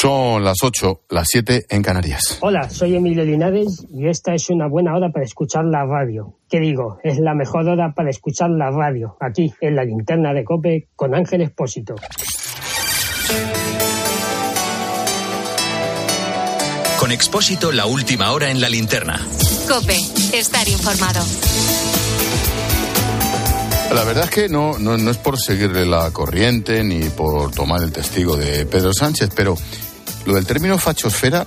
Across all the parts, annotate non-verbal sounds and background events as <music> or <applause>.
Son las 8, las 7 en Canarias. Hola, soy Emilio Linares y esta es una buena hora para escuchar la radio. ¿Qué digo? Es la mejor hora para escuchar la radio, aquí en la linterna de Cope con Ángel Expósito. Con Expósito, la última hora en la linterna. Cope, estar informado. La verdad es que no, no, no, es por seguirle la corriente ni por tomar el testigo de Pedro Sánchez, pero lo del término fachosfera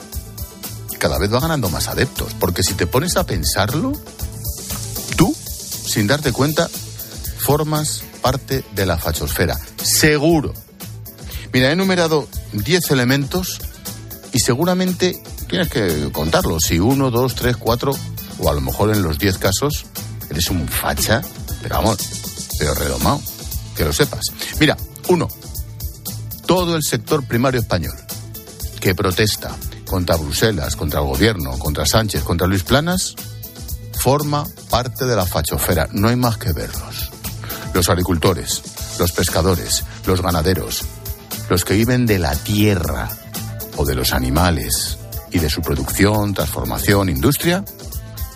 cada vez va ganando más adeptos, porque si te pones a pensarlo, tú, sin darte cuenta, formas parte de la fachosfera. Seguro. Mira, he enumerado 10 elementos y seguramente tienes que contarlos. Si uno, dos, tres, cuatro, o a lo mejor en los 10 casos, eres un facha, pero vamos, pero redomado, que lo sepas. Mira, uno, todo el sector primario español que protesta contra Bruselas, contra el gobierno, contra Sánchez, contra Luis Planas, forma parte de la fachofera. No hay más que verlos. Los agricultores, los pescadores, los ganaderos, los que viven de la tierra o de los animales y de su producción, transformación, industria,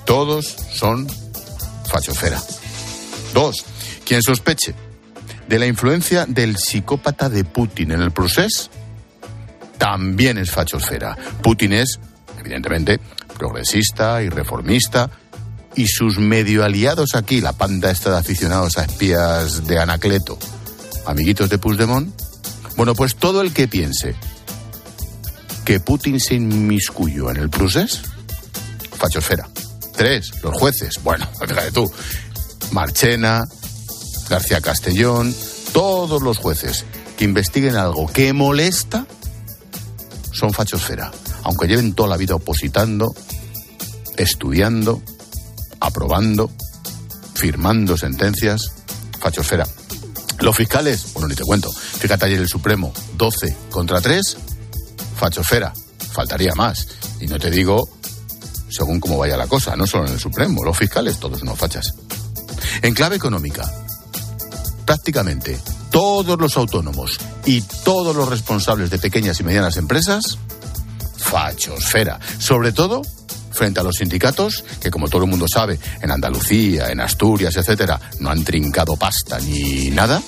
todos son fachofera. Dos, quien sospeche de la influencia del psicópata de Putin en el proceso también es fachosfera. Putin es, evidentemente, progresista y reformista, y sus medio aliados aquí, la panda esta de aficionados a espías de Anacleto, amiguitos de Puigdemont, bueno, pues todo el que piense que Putin se inmiscuyó en el proceso, fachosfera. Tres, los jueces, bueno, <laughs> fíjate tú, Marchena, García Castellón, todos los jueces que investiguen algo que molesta son fachosfera, aunque lleven toda la vida opositando, estudiando, aprobando, firmando sentencias, fachosfera. Los fiscales, bueno, ni te cuento, fíjate ayer el Supremo, 12 contra 3, fachosfera, faltaría más. Y no te digo según cómo vaya la cosa, no solo en el Supremo, los fiscales, todos unos fachas. En clave económica, prácticamente todos los autónomos y todos los responsables de pequeñas y medianas empresas, fachosfera. Sobre todo frente a los sindicatos que, como todo el mundo sabe, en Andalucía, en Asturias, etcétera, no han trincado pasta ni nada,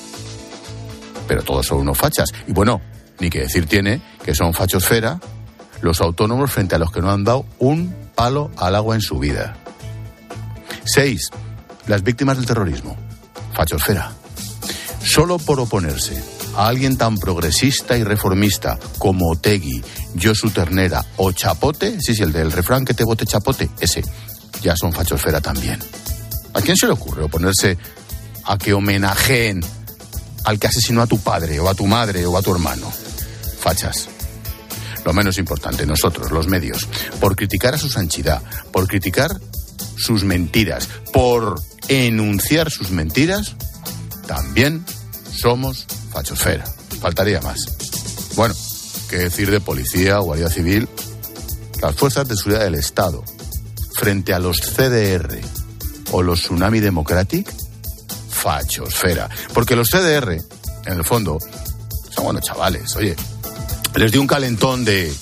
pero todos son unos fachas. Y bueno, ni que decir tiene que son fachosfera los autónomos frente a los que no han dado un palo al agua en su vida. Seis, las víctimas del terrorismo. Fachosfera solo por oponerse a alguien tan progresista y reformista como Otegui, Josu Ternera o Chapote, sí, sí, el del refrán que te bote Chapote, ese, ya son fachosfera también. ¿A quién se le ocurre oponerse a que homenajeen al que asesinó a tu padre o a tu madre o a tu hermano? Fachas. Lo menos importante, nosotros, los medios, por criticar a su sanchidad, por criticar sus mentiras, por enunciar sus mentiras, también somos fachosfera. Faltaría más. Bueno, qué decir de policía, guardia civil, las fuerzas de seguridad del Estado, frente a los CDR o los Tsunami Democratic, fachosfera. Porque los CDR, en el fondo, son buenos chavales. Oye, les dio un calentón de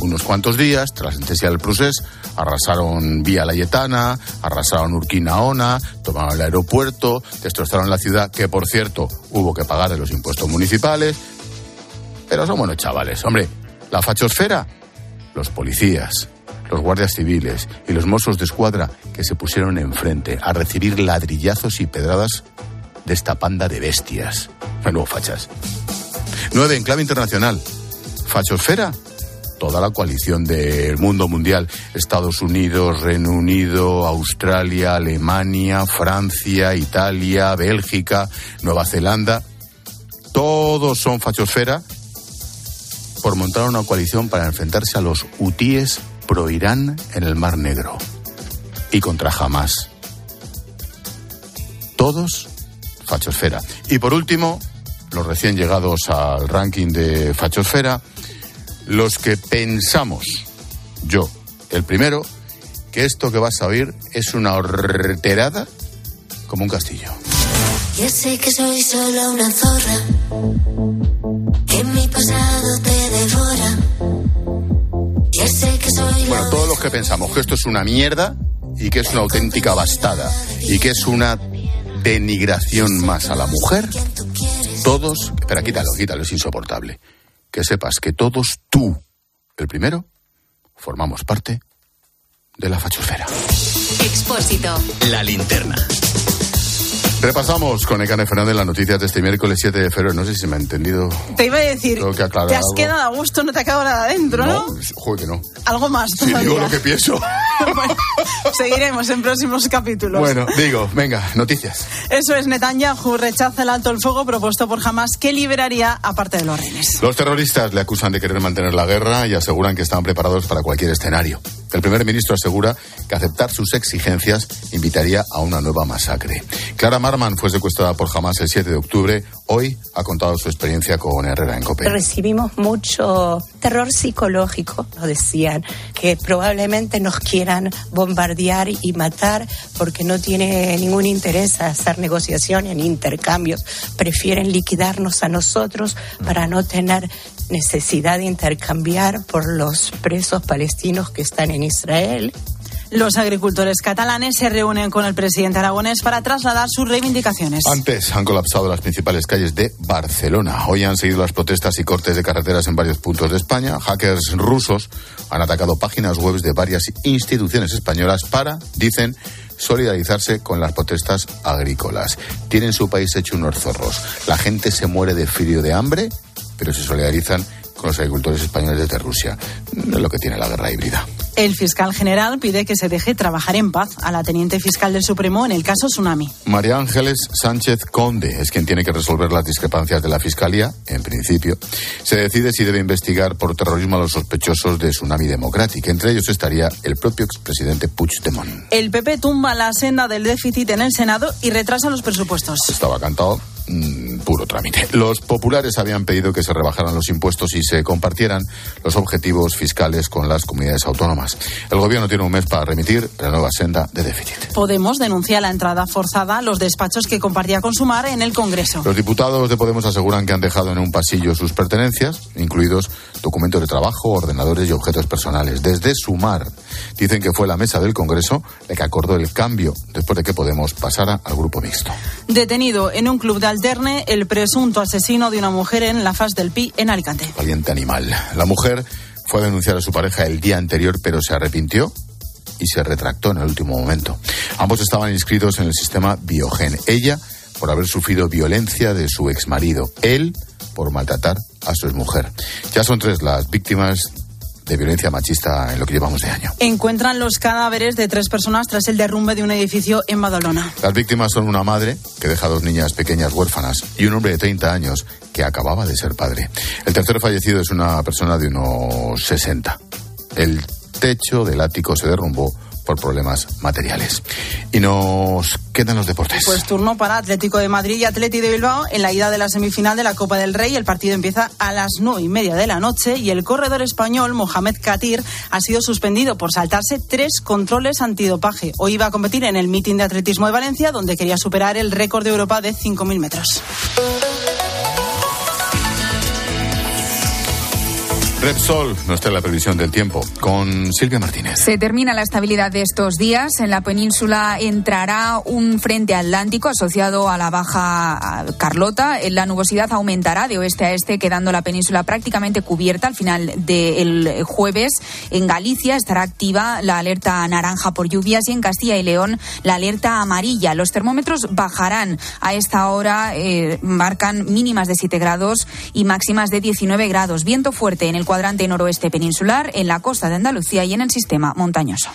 unos cuantos días tras la sentencia del procés arrasaron Vía Layetana, arrasaron Urquinaona, tomaron el aeropuerto, destrozaron la ciudad, que por cierto hubo que pagar de los impuestos municipales. Pero son buenos chavales. Hombre, la fachosfera, los policías, los guardias civiles y los mozos de escuadra que se pusieron enfrente a recibir ladrillazos y pedradas de esta panda de bestias. Menudo fachas. Nueve, en clave internacional. Fachosfera, toda la coalición del mundo mundial, Estados Unidos, Reino Unido, Australia, Alemania, Francia, Italia, Bélgica, Nueva Zelanda, todos son fachosfera por montar una coalición para enfrentarse a los hutíes pro Irán en el Mar Negro y contra Hamas. Todos fachosfera. Y por último, los recién llegados al ranking de fachosfera, los que pensamos, yo, el primero, que esto que vas a oír es una horterada como un castillo. Sé que soy solo una zorra, que. Bueno, todos los que pensamos que esto es una mierda y que es una auténtica bastada y que es una denigración más a la mujer, todos. Espera, quítalo, quítalo, es insoportable. Que sepas que todos, tú, el primero, formamos parte de la fachosfera. Expósito. La linterna. Repasamos con Ecane Fernández las noticias de este miércoles 7 de febrero. No sé si me ha entendido. Te iba a decir, Tengo que aclarar te has algo. quedado a gusto, no te ha quedado nada adentro, ¿no? joder que no. Algo más Si todavía. digo lo que pienso. <laughs> Bueno, seguiremos en próximos capítulos. bueno, digo, venga, noticias. Eso es, Netanyahu rechaza el alto el fuego propuesto por Hamas que liberaría a parte de los rehenes. Los terroristas le acusan de querer mantener la guerra y aseguran que están preparados para cualquier escenario. El primer ministro asegura que aceptar sus exigencias invitaría a una nueva masacre. Clara Marman fue secuestrada por Hamas el 7 de octubre. Hoy ha contado su experiencia con Herrera en COPE. Recibimos mucho terror psicológico, nos decían, que probablemente nos quieran bombardear y matar porque no tiene ningún interés hacer negociaciones ni intercambios. Prefieren liquidarnos a nosotros para no tener necesidad de intercambiar por los presos palestinos que están en Israel. Los agricultores catalanes se reúnen con el presidente aragonés para trasladar sus reivindicaciones. Antes han colapsado las principales calles de Barcelona. Hoy han seguido las protestas y cortes de carreteras en varios puntos de España. Hackers rusos han atacado páginas web de varias instituciones españolas para, dicen, solidarizarse con las protestas agrícolas. Tienen su país hecho unos zorros. La gente se muere de frío de hambre, pero se solidarizan con los agricultores españoles desde Rusia. Es lo que tiene la guerra híbrida. El fiscal general pide que se deje trabajar en paz a la teniente fiscal del Supremo en el caso Tsunami. María Ángeles Sánchez Conde es quien tiene que resolver las discrepancias de la Fiscalía, en principio. Se decide si debe investigar por terrorismo a los sospechosos de Tsunami Democratic. Entre ellos estaría el propio expresidente Puigdemont. El PP tumba la senda del déficit en el Senado y retrasa los presupuestos. Estaba cantado. Mm, puro trámite. Los populares habían pedido que se rebajaran los impuestos y se compartieran los objetivos fiscales con las comunidades autónomas. El gobierno tiene un mes para remitir la nueva senda de déficit. Podemos denuncia la entrada forzada a los despachos que compartía con Sumar en el Congreso. Los diputados de Podemos aseguran que han dejado en un pasillo sus pertenencias, incluidos documentos de trabajo, ordenadores y objetos personales. Desde Sumar dicen que fue la mesa del Congreso la que acordó el cambio después de que Podemos pasara al grupo mixto. Detenido en un club de alterne el presunto asesino de una mujer en la faz del Pi en Alicante. Valiente animal. La mujer fue a denunciar a su pareja el día anterior, pero se arrepintió y se retractó en el último momento. Ambos estaban inscritos en el sistema Biogen. Ella por haber sufrido violencia de su exmarido. Él por maltratar a su exmujer. Ya son tres las víctimas de violencia machista en lo que llevamos de año. Encuentran los cadáveres de tres personas tras el derrumbe de un edificio en Badalona. Las víctimas son una madre que deja a dos niñas pequeñas huérfanas y un hombre de 30 años que acababa de ser padre. El tercer fallecido es una persona de unos 60. El techo del ático se derrumbó por problemas materiales. Y nos quedan los deportes. Pues turno para Atlético de Madrid y Atleti de Bilbao en la ida de la semifinal de la Copa del Rey. El partido empieza a las nueve y media de la noche y el corredor español Mohamed Katir ha sido suspendido por saltarse tres controles antidopaje. Hoy iba a competir en el mítin de atletismo de Valencia, donde quería superar el récord de Europa de 5.000 metros. Repsol, no está en la previsión del tiempo, con Silvia Martínez. Se termina la estabilidad de estos días. En la península entrará un frente atlántico asociado a la baja Carlota. La nubosidad aumentará de oeste a este, quedando la península prácticamente cubierta. Al final del jueves, en Galicia estará activa la alerta naranja por lluvias y en Castilla y León la alerta amarilla. Los termómetros bajarán a esta hora, eh, marcan mínimas de 7 grados y máximas de 19 grados. Viento fuerte en el cuadrante noroeste peninsular, en la costa de Andalucía y en el sistema montañoso.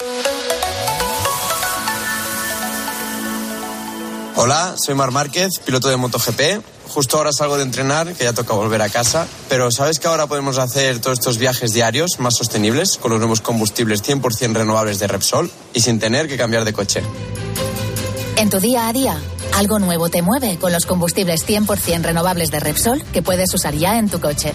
Hola, soy Mar Márquez, piloto de MotoGP. Justo ahora salgo de entrenar, que ya toca volver a casa. Pero ¿sabes que ahora podemos hacer todos estos viajes diarios más sostenibles con los nuevos combustibles 100% renovables de Repsol y sin tener que cambiar de coche? En tu día a día, algo nuevo te mueve con los combustibles 100% renovables de Repsol que puedes usar ya en tu coche.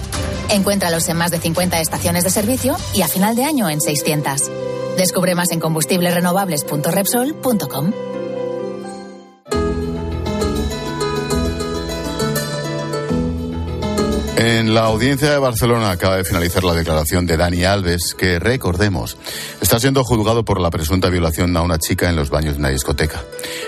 Encuéntralos en más de 50 estaciones de servicio y a final de año en 600. Descubre más en combustiblesrenovables.repsol.com. En la audiencia de Barcelona acaba de finalizar la declaración de Dani Alves, que recordemos, está siendo juzgado por la presunta violación a una chica en los baños de una discoteca.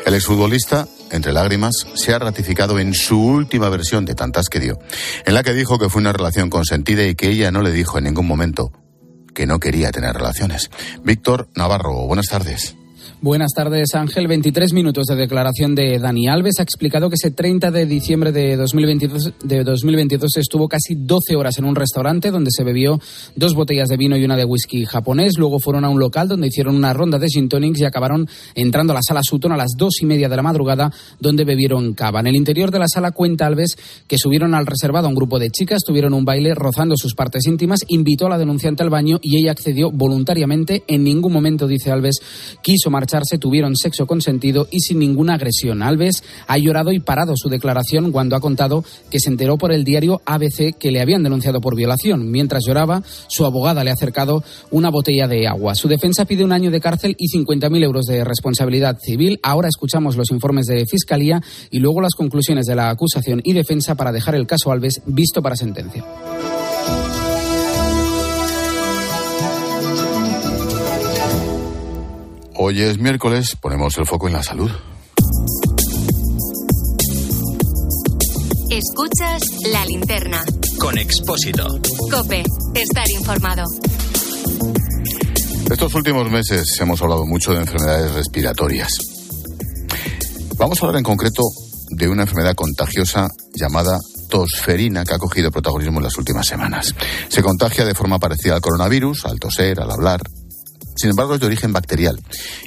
El exfutbolista, entre lágrimas, se ha ratificado en su última versión de tantas que dio, en la que dijo que fue una relación consentida y que ella no le dijo en ningún momento que no quería tener relaciones. Víctor Navarro, buenas tardes. Buenas tardes, Ángel. 23 minutos de declaración de Dani Alves. Ha explicado que ese 30 de diciembre de 2022, de 2022 estuvo casi 12 horas en un restaurante donde se bebió dos botellas de vino y una de whisky japonés. Luego fueron a un local donde hicieron una ronda de gin tonics y acabaron entrando a la sala Sutton a las dos y media de la madrugada donde bebieron cava. En el interior de la sala cuenta Alves que subieron al reservado a un grupo de chicas, tuvieron un baile rozando sus partes íntimas, invitó a la denunciante al baño y ella accedió voluntariamente. En ningún momento, dice Alves, quiso marchar tuvieron sexo consentido y sin ninguna agresión. Alves ha llorado y parado su declaración cuando ha contado que se enteró por el diario ABC que le habían denunciado por violación. Mientras lloraba, su abogada le ha acercado una botella de agua. Su defensa pide un año de cárcel y 50.000 euros de responsabilidad civil. Ahora escuchamos los informes de Fiscalía y luego las conclusiones de la acusación y defensa para dejar el caso Alves visto para sentencia. Hoy es miércoles, ponemos el foco en la salud. Escuchas la linterna. Con Expósito. Cope, estar informado. Estos últimos meses hemos hablado mucho de enfermedades respiratorias. Vamos a hablar en concreto de una enfermedad contagiosa llamada tosferina que ha cogido protagonismo en las últimas semanas. Se contagia de forma parecida al coronavirus, al toser, al hablar, sin embargo, es de origen bacterial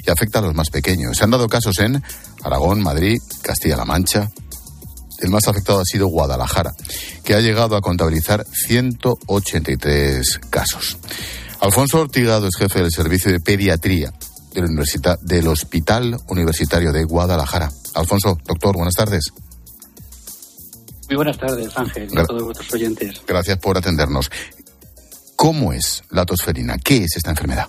y afecta a los más pequeños. Se han dado casos en Aragón, Madrid, Castilla-La Mancha. El más afectado ha sido Guadalajara, que ha llegado a contabilizar 183 casos. Alfonso Ortigado es jefe del servicio de pediatría de la del Hospital Universitario de Guadalajara. Alfonso, doctor, buenas tardes. Muy buenas tardes, Ángel, y a todos vuestros oyentes. Gracias por atendernos. ¿Cómo es la tosferina? ¿Qué es esta enfermedad?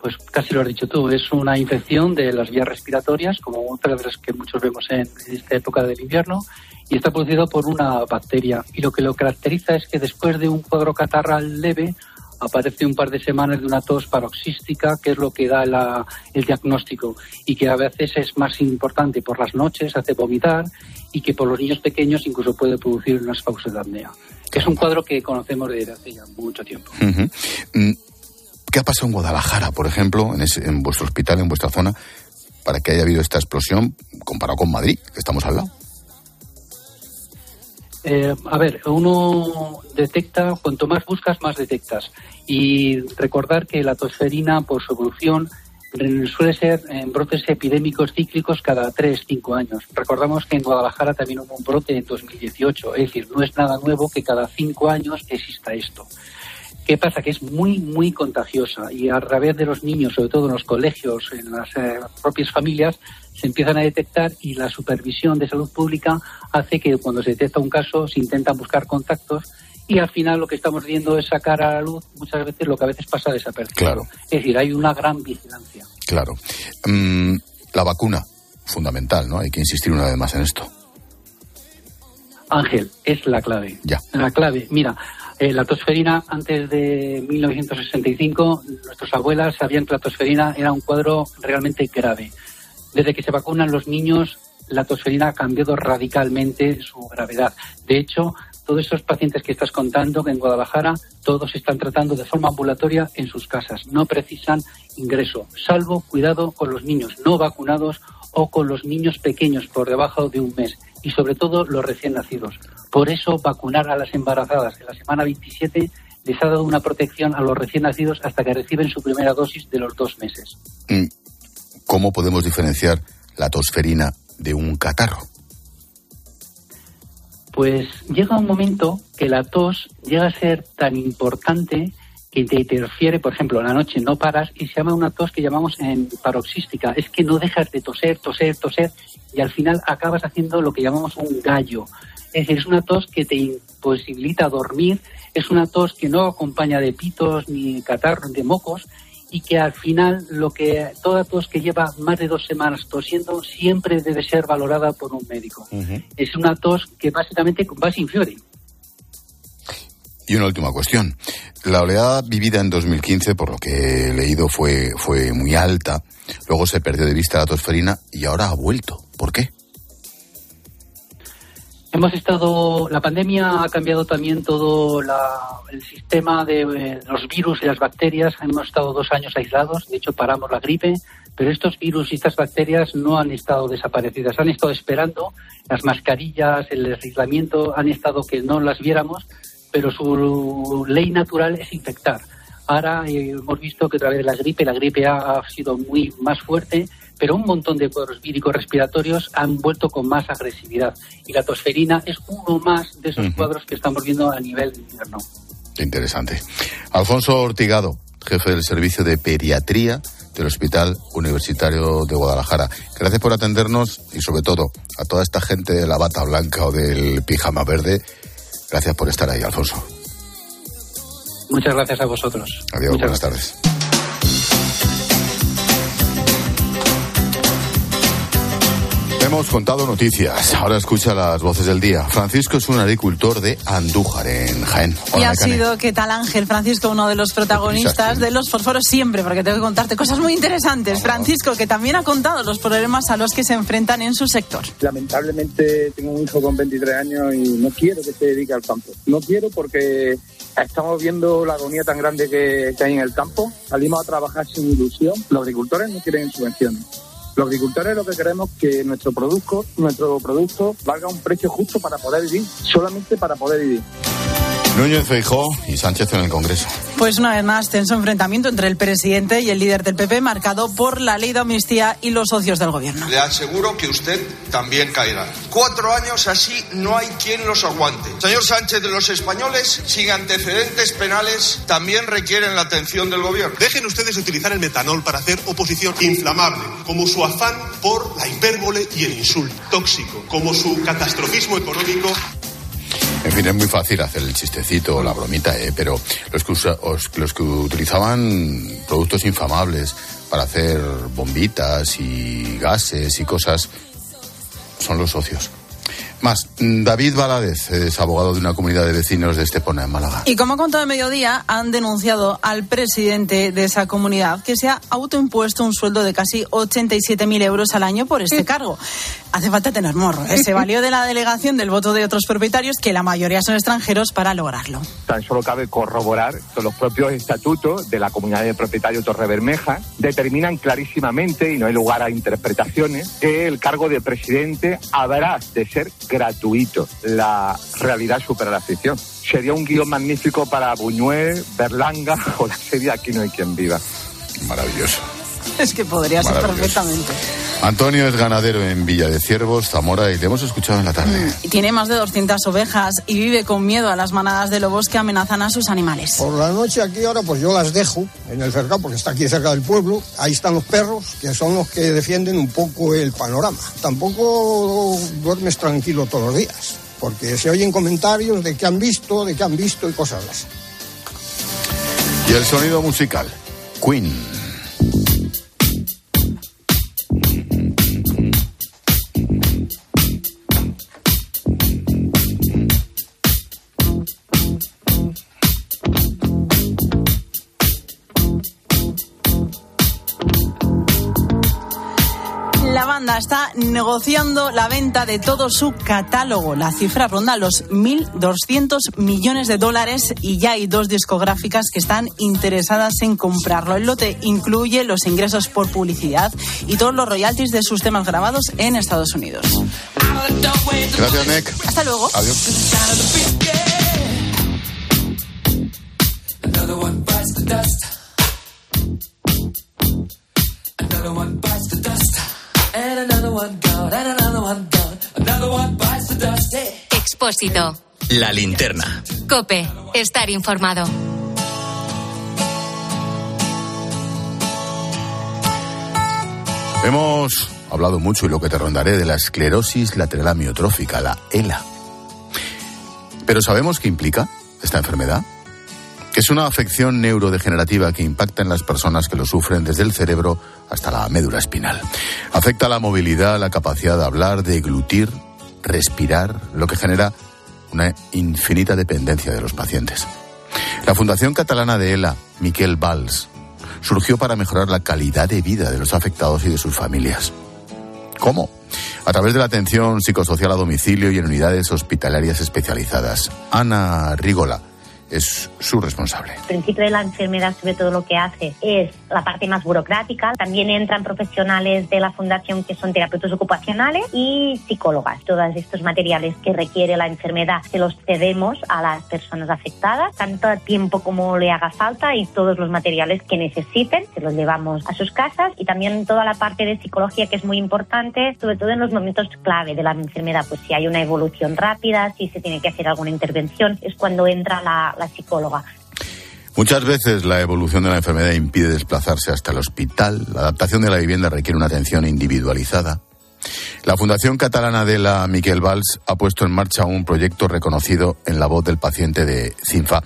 Pues casi lo has dicho tú, es una infección de las vías respiratorias, como otras que muchos vemos en esta época del invierno, y está producido por una bacteria. Y lo que lo caracteriza es que después de un cuadro catarral leve, aparece un par de semanas de una tos paroxística, que es lo que da el diagnóstico, y que a veces es más importante por las noches, hace vomitar, y que por los niños pequeños incluso puede producir unas pausas de apnea. Es un cuadro que conocemos desde hace ya mucho tiempo. ¿Qué ha pasado en Guadalajara, por ejemplo, en, vuestro hospital, en vuestra zona, para que haya habido esta explosión comparado con Madrid, que estamos al lado? Eh, a ver, uno detecta, cuanto más buscas, más detectas. Y recordar que la tosferina, por su evolución, suele ser en brotes epidémicos cíclicos cada 3-5 años. Recordamos que en Guadalajara también hubo un brote en 2018, es decir, no es nada nuevo que cada 5 años exista esto. ¿Qué pasa? Que es muy, muy contagiosa y a través de los niños, sobre todo en los colegios, en las eh, propias familias, se empiezan a detectar y la supervisión de salud pública hace que cuando se detecta un caso se intentan buscar contactos y al final lo que estamos viendo es sacar a la luz muchas veces lo que a veces pasa desapercibido. Claro. Es decir, hay una gran vigilancia. Claro. Mm, la vacuna, fundamental, ¿no? Hay que insistir una vez más en esto. Ángel, es la clave. Ya. La clave. Mira, eh, la tosferina, antes de 1965, nuestras abuelas sabían que la tosferina era un cuadro realmente grave. Desde que se vacunan los niños, la tosferina ha cambiado radicalmente su gravedad. De hecho, todos esos pacientes que estás contando en Guadalajara, todos están tratando de forma ambulatoria en sus casas. No precisan ingreso, salvo cuidado con los niños no vacunados o con los niños pequeños por debajo de un mes y sobre todo los recién nacidos. Por eso vacunar a las embarazadas en la semana 27 les ha dado una protección a los recién nacidos hasta que reciben su primera dosis de los dos meses. Mm. ¿Cómo podemos diferenciar la tosferina de un catarro? Pues llega un momento que la tos llega a ser tan importante que te interfiere, por ejemplo, la noche no paras y se llama una tos que llamamos en paroxística. Es que no dejas de toser, toser, toser y al final acabas haciendo lo que llamamos un gallo. Es decir, es una tos que te imposibilita dormir, es una tos que no acompaña de pitos ni catarros, de mocos y que al final lo que toda tos que lleva más de dos semanas tosiendo siempre debe ser valorada por un médico. Es una tos que básicamente va sin fiebre. Y una última cuestión. La oleada vivida en 2015, por lo que he leído, fue, fue muy alta. Luego se perdió de vista la tosferina y ahora ha vuelto. ¿Por qué? Hemos estado, la pandemia ha cambiado también todo el sistema de eh, los virus y las bacterias. Hemos estado dos años aislados, de hecho paramos la gripe, pero estos virus y estas bacterias no han estado desaparecidas, han estado esperando. Las mascarillas, el aislamiento han estado que no las viéramos, pero su ley natural es infectar. Ahora eh, hemos visto que a través de la gripe, la gripe ha sido muy más fuerte pero un montón de cuadros víricos respiratorios han vuelto con más agresividad. Y la tosferina es uno más de esos cuadros que estamos viendo a nivel de invierno. Interesante. Alfonso Ortigado, jefe del servicio de pediatría del Hospital Universitario de Guadalajara. Gracias por atendernos y sobre todo a toda esta gente de la bata blanca o del pijama verde. Gracias por estar ahí, Alfonso. Muchas gracias a vosotros. Adiós, buenas tardes. Hemos contado noticias. Ahora escucha las voces del día. Francisco es un agricultor de Andújar, en Jaén. y ha sido, ¿qué tal Ángel? Francisco, uno de los protagonistas de los fosforos siempre, porque tengo que contarte cosas muy interesantes. Francisco, que también ha contado los problemas a los que se enfrentan en su sector. Lamentablemente tengo un hijo con 23 años y no quiero que se dedique al campo. No quiero porque estamos viendo la agonía tan grande que, que hay en el campo. Salimos a trabajar sin ilusión. Los agricultores no quieren subvenciones los agricultores lo que queremos es que nuestro producto, nuestro producto valga un precio justo para poder vivir, solamente para poder vivir. Núñez Feijó y Sánchez en el Congreso. Pues una vez más, tenso enfrentamiento entre el presidente y el líder del PP, marcado por la ley de amnistía y los socios del gobierno. Le aseguro que usted también caerá. Cuatro años así no hay quien los aguante. Señor Sánchez, los españoles sin antecedentes penales también requieren la atención del gobierno. Dejen ustedes de utilizar el metanol para hacer oposición inflamable, como su afán por la hipérbole y el insulto tóxico, como su catastrofismo económico. En fin, es muy fácil hacer el chistecito o la bromita, ¿eh? pero los que, los que utilizaban productos infamables para hacer bombitas y gases y cosas son los socios. Más, David Valadez es abogado de una comunidad de vecinos de Estepona, en Málaga. Y como ha contado de mediodía, han denunciado al presidente de esa comunidad que se ha autoimpuesto un sueldo de casi 87.000 euros al año por este cargo. Hace falta tener morro. ¿eh? Se <laughs> valió de la delegación del voto de otros propietarios, que la mayoría son extranjeros, para lograrlo. Tan solo cabe corroborar que los propios estatutos de la comunidad de propietarios Torre Bermeja determinan clarísimamente, y no hay lugar a interpretaciones, que el cargo de presidente habrá de ser gratuito. La realidad supera la ficción. Sería un guion magnífico para Buñuel, Berlanga <laughs> o la serie Aquí no hay quien viva. Maravilloso. Es que podría ser perfectamente. Antonio es ganadero en Villa de Ciervos, Zamora, y le hemos escuchado en la tarde. Y tiene más de 200 ovejas y vive con miedo a las manadas de lobos que amenazan a sus animales. Por la noche aquí ahora pues yo las dejo en el cercado porque está aquí cerca del pueblo. Ahí están los perros que son los que defienden un poco el panorama. Tampoco duermes tranquilo todos los días porque se oyen comentarios de que han visto, de que han visto y cosas así. Y el sonido musical, Queen. Está negociando la venta de todo su catálogo. La cifra ronda los 1.200 millones de dólares y ya hay dos discográficas que están interesadas en comprarlo. El lote incluye los ingresos por publicidad y todos los royalties de sus temas grabados en Estados Unidos. Gracias, Nick. Hasta luego. Adiós. Expósito. La linterna. Cope. Estar informado. Hemos hablado mucho y lo que te rondaré de la esclerosis lateral amiotrófica, la ELA. Pero ¿sabemos qué implica esta enfermedad? Es una afección neurodegenerativa que impacta en las personas que lo sufren desde el cerebro hasta la médula espinal. Afecta la movilidad, la capacidad de hablar, de glutir, respirar, lo que genera una infinita dependencia de los pacientes. La Fundación Catalana de ELA, Miquel Valls, surgió para mejorar la calidad de vida de los afectados y de sus familias. ¿Cómo? A través de la atención psicosocial a domicilio y en unidades hospitalarias especializadas. Ana Rigola es su responsable. El principio de la enfermedad, sobre todo lo que hace es la parte más burocrática. También entran profesionales de la fundación que son terapeutas ocupacionales y psicólogas. Todos estos materiales que requiere la enfermedad se los cedemos a las personas afectadas, tanto tiempo como le haga falta y todos los materiales que necesiten se los llevamos a sus casas y también toda la parte de psicología que es muy importante, sobre todo en los momentos clave de la enfermedad, pues si hay una evolución rápida, si se tiene que hacer alguna intervención, es cuando entra la, la psicóloga. Muchas veces la evolución de la enfermedad impide desplazarse hasta el hospital. La adaptación de la vivienda requiere una atención individualizada. La Fundación Catalana de la Miquel Valls ha puesto en marcha un proyecto reconocido en la voz del paciente de CINFA,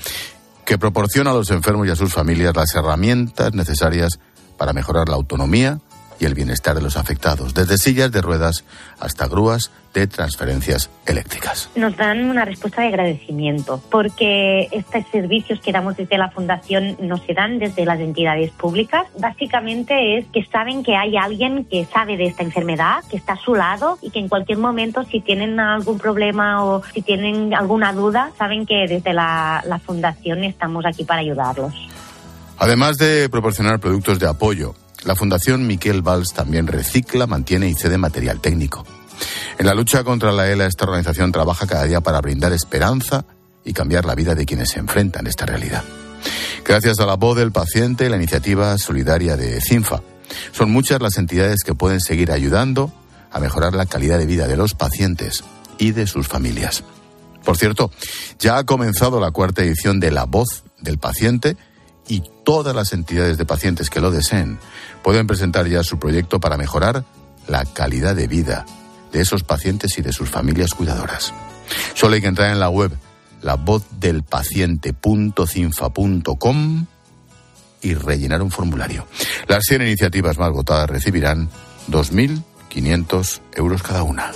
que proporciona a los enfermos y a sus familias las herramientas necesarias para mejorar la autonomía y el bienestar de los afectados, desde sillas de ruedas hasta grúas de transferencias eléctricas. Nos dan una respuesta de agradecimiento porque estos servicios que damos desde la Fundación no se dan desde las entidades públicas. Básicamente es que saben que hay alguien que sabe de esta enfermedad, que está a su lado y que en cualquier momento si tienen algún problema o si tienen alguna duda, saben que desde la, la Fundación estamos aquí para ayudarlos. Además de proporcionar productos de apoyo, la Fundación Miquel Valls también recicla, mantiene y cede material técnico. En la lucha contra la ELA, esta organización trabaja cada día para brindar esperanza y cambiar la vida de quienes se enfrentan a esta realidad. Gracias a la voz del paciente, la iniciativa solidaria de CINFA, son muchas las entidades que pueden seguir ayudando a mejorar la calidad de vida de los pacientes y de sus familias. Por cierto, ya ha comenzado la cuarta edición de La Voz del Paciente y todas las entidades de pacientes que lo deseen pueden presentar ya su proyecto para mejorar la calidad de vida de esos pacientes y de sus familias cuidadoras. Solo hay que entrar en la web lavozdelpaciente.cinfa.com y rellenar un formulario. Las 100 iniciativas más votadas recibirán 2.500 euros cada una.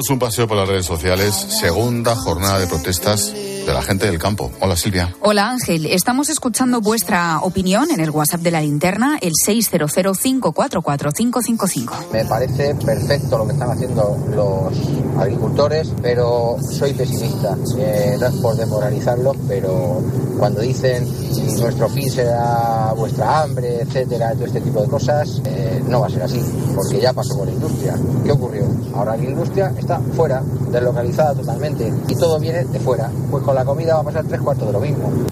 Damos un paseo por las redes sociales. Segunda jornada de protestas de la gente del campo. Hola Silvia. Hola Ángel, estamos escuchando vuestra opinión en el WhatsApp de la linterna, el 600544555. Me parece perfecto lo que están haciendo los agricultores, pero soy pesimista. Eh, no es por desmoralizarlos, pero cuando dicen nuestro fin será vuestra hambre, etcétera, todo este tipo de cosas, eh, no va a ser así, porque ya pasó con la industria. ¿Qué ocurrió? Ahora la industria está fuera, deslocalizada totalmente, y todo viene de fuera. Pues con la comida va a pasar tres cuartos de lo mismo.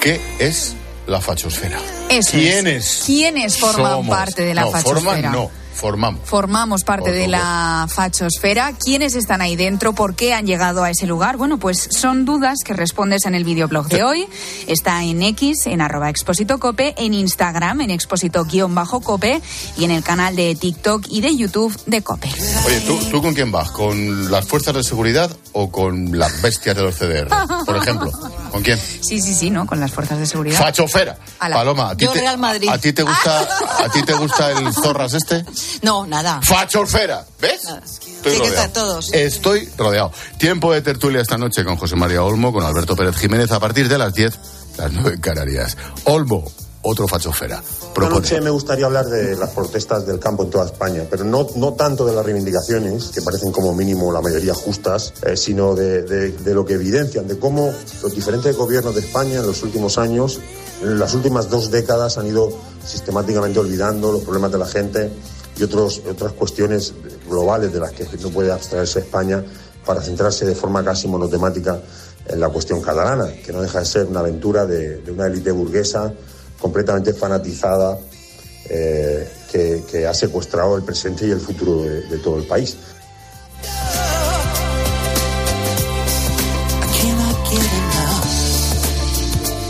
¿Qué es la fachosfera? Eso ¿Quiénes? ¿Quiénes forman somos? parte de la no, fachosfera? Forman, no, formamos. Formamos parte de la fachosfera. ¿Quiénes están ahí dentro? ¿Por qué han llegado a ese lugar? Bueno, pues son dudas que respondes en el videoblog de hoy. Está en X, en arroba expósito cope, en Instagram, en expósito-cope y en el canal de TikTok y de YouTube de Cope. Oye, ¿tú, ¿tú con quién vas? ¿Con las fuerzas de seguridad o con las bestias de los CDR? Por ejemplo, ¿con quién? Sí, sí, sí, ¿no? Con las fuerzas de seguridad. Fachofera. Ala. Paloma, ¿a ti, Yo te, Real Madrid. ¿a ti te gusta, a ti te gusta el zorras este? <laughs> No, nada. Fachofera, ¿ves? Estoy Sí, que rodeado. todos. Estoy rodeado. Tiempo de tertulia esta noche con José María Olmo, con Alberto Pérez Jiménez a partir de las 10, las 9 en Canarias. Olmo, otro fachofera. Esta Propone. noche me gustaría hablar de las protestas del campo en toda España, pero no, no tanto de las reivindicaciones, que parecen como mínimo la mayoría justas, eh, sino de, de- de lo que evidencian, de cómo los diferentes gobiernos de España en los últimos años, en las últimas dos décadas, han ido sistemáticamente olvidando los problemas de la gente y otros, otras cuestiones globales de las que no puede abstraerse España para centrarse de forma casi monotemática en la cuestión catalana, que no deja de ser una aventura de, de una élite burguesa completamente fanatizada eh, que, que ha secuestrado el presente y el futuro de, de todo el país.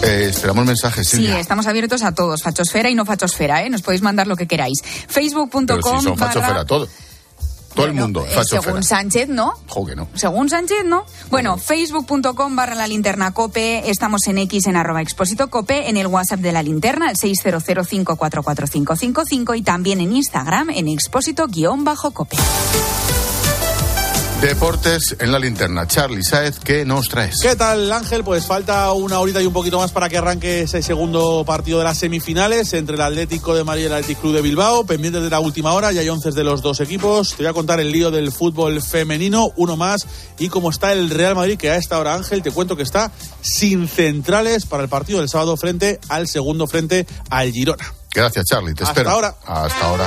Eh, esperamos mensajes, Sí, Silvia. estamos abiertos a todos, fachosfera y no fachosfera, ¿eh? Nos podéis mandar lo que queráis. Facebook.com Pero si son barra- fachosfera todo. El mundo, Eh, según Sánchez, ¿no? Jo, que no. Según Sánchez, ¿no? Bueno, facebook.com barra la linterna cope, estamos en X en arroba expósito cope, en el WhatsApp de la linterna, el 600544555 y también en Instagram en expósito guion bajo cope. Deportes en la linterna. Charlie Saez, ¿qué nos traes? ¿Qué tal, Ángel? Pues falta una horita y un poquito más para que arranque ese segundo partido de las semifinales entre el Atlético de Madrid y el Atlético Club de Bilbao. Pendientes de la última hora, ya hay once de los dos equipos. Te voy a contar el lío del fútbol femenino, uno más, y cómo está el Real Madrid, que a esta hora, Ángel, te cuento que está sin centrales para el partido del sábado frente al segundo frente al Girona. Gracias, Charlie. Te Hasta espero. ahora. Hasta ahora.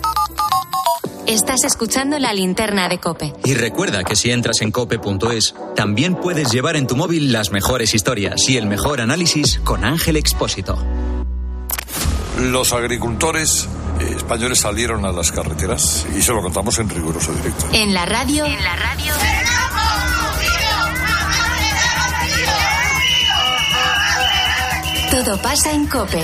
Estás escuchando la linterna de Cope. Y recuerda que si entras en cope.es, también puedes llevar en tu móvil las mejores historias y el mejor análisis con Ángel Expósito. Los agricultores eh, españoles salieron a las carreteras y se lo contamos en riguroso directo. En la radio. En la radio. Todo pasa en Cope.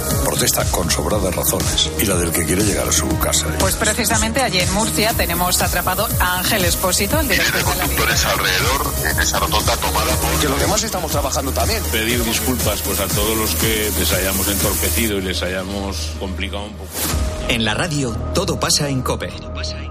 protesta con sobradas razones y la del que quiere llegar a su casa. Pues precisamente allí en Murcia tenemos atrapado a Ángel Espósito, el director de la conductores alrededor en esa rotonda tomada por... Que los demás estamos trabajando también. Pedir disculpas pues a todos los que les hayamos entorpecido y les hayamos complicado un poco. En la radio, todo pasa en Cope. En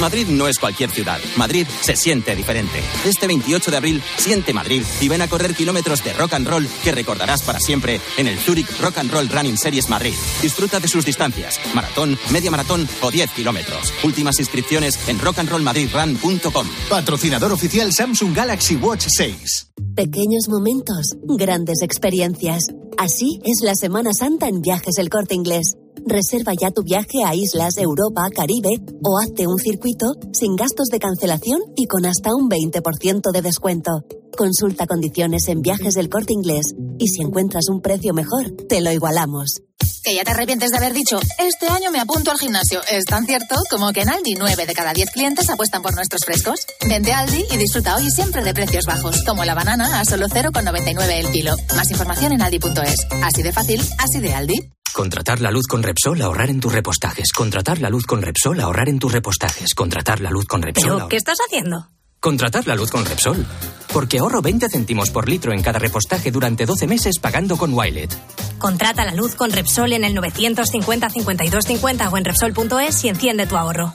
Madrid no es cualquier ciudad. Madrid se siente diferente. Este 28 de abril, siente Madrid y ven a correr kilómetros de rock and roll que recordarás para siempre en el Zurich Rock and Roll Running Series Madrid. Disfruta de sus distancias, maratón, media maratón o 10 kilómetros. Últimas inscripciones en rockandrollmadridrun.com. Patrocinador oficial Samsung Galaxy Watch 6. Pequeños momentos, grandes experiencias. Así es la Semana Santa en Viajes El Corte Inglés. Reserva ya tu viaje a islas, Europa, Caribe o hazte un circuito sin gastos de cancelación y con hasta un 20% de descuento. Consulta condiciones en Viajes del Corte Inglés y si encuentras un precio mejor, te lo igualamos. Que ya te arrepientes de haber dicho, este año me apunto al gimnasio. Es tan cierto como que en Aldi 9 de cada 10 clientes apuestan por nuestros frescos. Vente a Aldi y disfruta hoy siempre de precios bajos, como la banana a solo 0,99 el kilo. Más información en aldi.es. Así de fácil, así de Aldi. Contratar la luz con Repsol, ahorrar en tus repostajes. Contratar la luz con Repsol, ahorrar en tus repostajes. Contratar la luz con Repsol. ¿Pero ahor- qué estás haciendo? Contratar la luz con Repsol. Porque ahorro 20 céntimos por litro en cada repostaje durante 12 meses pagando con Wilet. Contrata la luz con Repsol en el 950 52 50 o en Repsol.es y enciende tu ahorro.